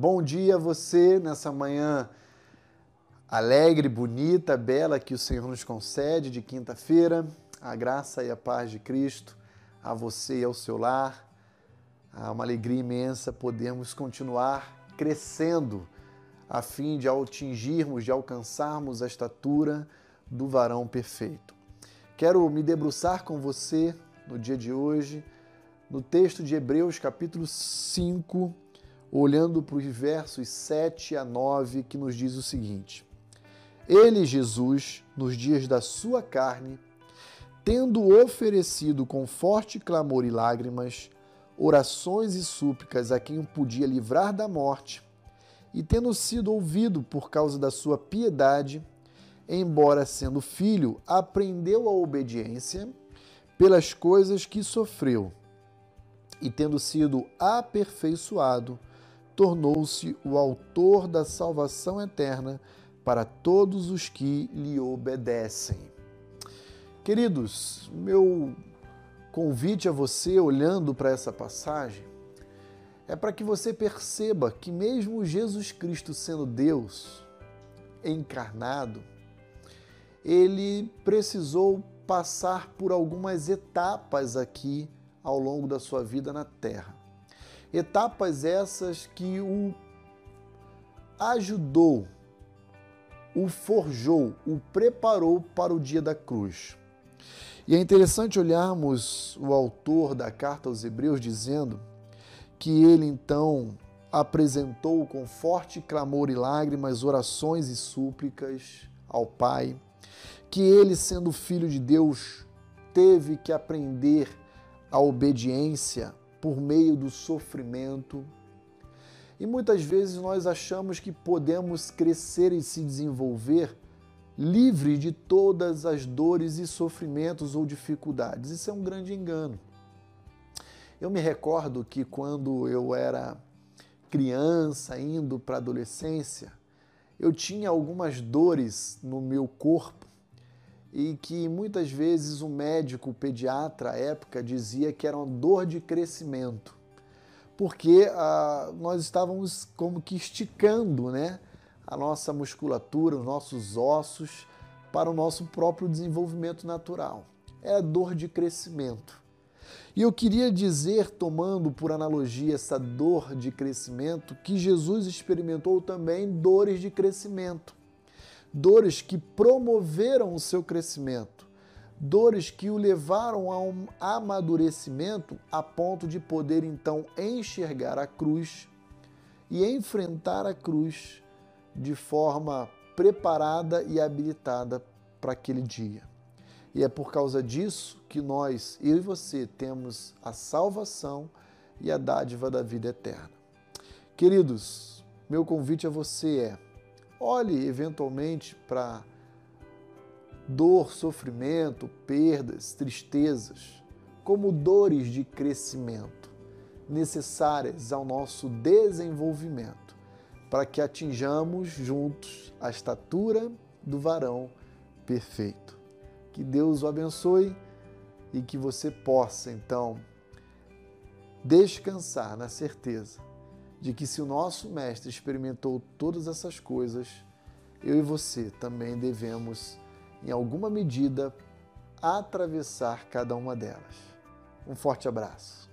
Bom dia a você nessa manhã alegre, bonita, bela que o Senhor nos concede de quinta-feira. A graça e a paz de Cristo a você e ao seu lar. Há uma alegria imensa podermos continuar crescendo a fim de atingirmos, de alcançarmos a estatura do varão perfeito. Quero me debruçar com você no dia de hoje no texto de Hebreus, capítulo 5, olhando para os versos 7 a 9, que nos diz o seguinte: Ele, Jesus, nos dias da sua carne, tendo oferecido com forte clamor e lágrimas, orações e súplicas a quem o podia livrar da morte, e tendo sido ouvido por causa da sua piedade, embora sendo filho, aprendeu a obediência pelas coisas que sofreu, e tendo sido aperfeiçoado, tornou-se o autor da salvação eterna para todos os que lhe obedecem. Queridos, meu convite a você, olhando para essa passagem, é para que você perceba que, mesmo Jesus Cristo sendo Deus encarnado, ele precisou passar por algumas etapas aqui ao longo da sua vida na Terra. Etapas essas que o ajudou, o forjou, o preparou para o dia da cruz. E é interessante olharmos o autor da carta aos Hebreus dizendo que ele então apresentou com forte clamor e lágrimas orações e súplicas ao Pai, que ele, sendo filho de Deus, teve que aprender a obediência por meio do sofrimento. E muitas vezes nós achamos que podemos crescer e se desenvolver livre de todas as dores e sofrimentos ou dificuldades. Isso é um grande engano. Eu me recordo que quando eu era criança, indo para a adolescência, eu tinha algumas dores no meu corpo e que muitas vezes o médico, o pediatra à época, dizia que era uma dor de crescimento, porque ah, nós estávamos como que esticando né, a nossa musculatura, os nossos ossos, para o nosso próprio desenvolvimento natural. É dor de crescimento. E eu queria dizer, tomando por analogia essa dor de crescimento, que Jesus experimentou também dores de crescimento dores que promoveram o seu crescimento, dores que o levaram a um amadurecimento a ponto de poder então enxergar a cruz e enfrentar a cruz de forma preparada e habilitada para aquele dia. E é por causa disso que nós, eu e você, temos a salvação e a dádiva da vida eterna. Queridos, meu convite a você é Olhe eventualmente para dor, sofrimento, perdas, tristezas, como dores de crescimento necessárias ao nosso desenvolvimento, para que atinjamos juntos a estatura do varão perfeito. Que Deus o abençoe e que você possa então descansar na certeza de que se o nosso Mestre experimentou todas essas coisas, eu e você também devemos, em alguma medida, atravessar cada uma delas. Um forte abraço.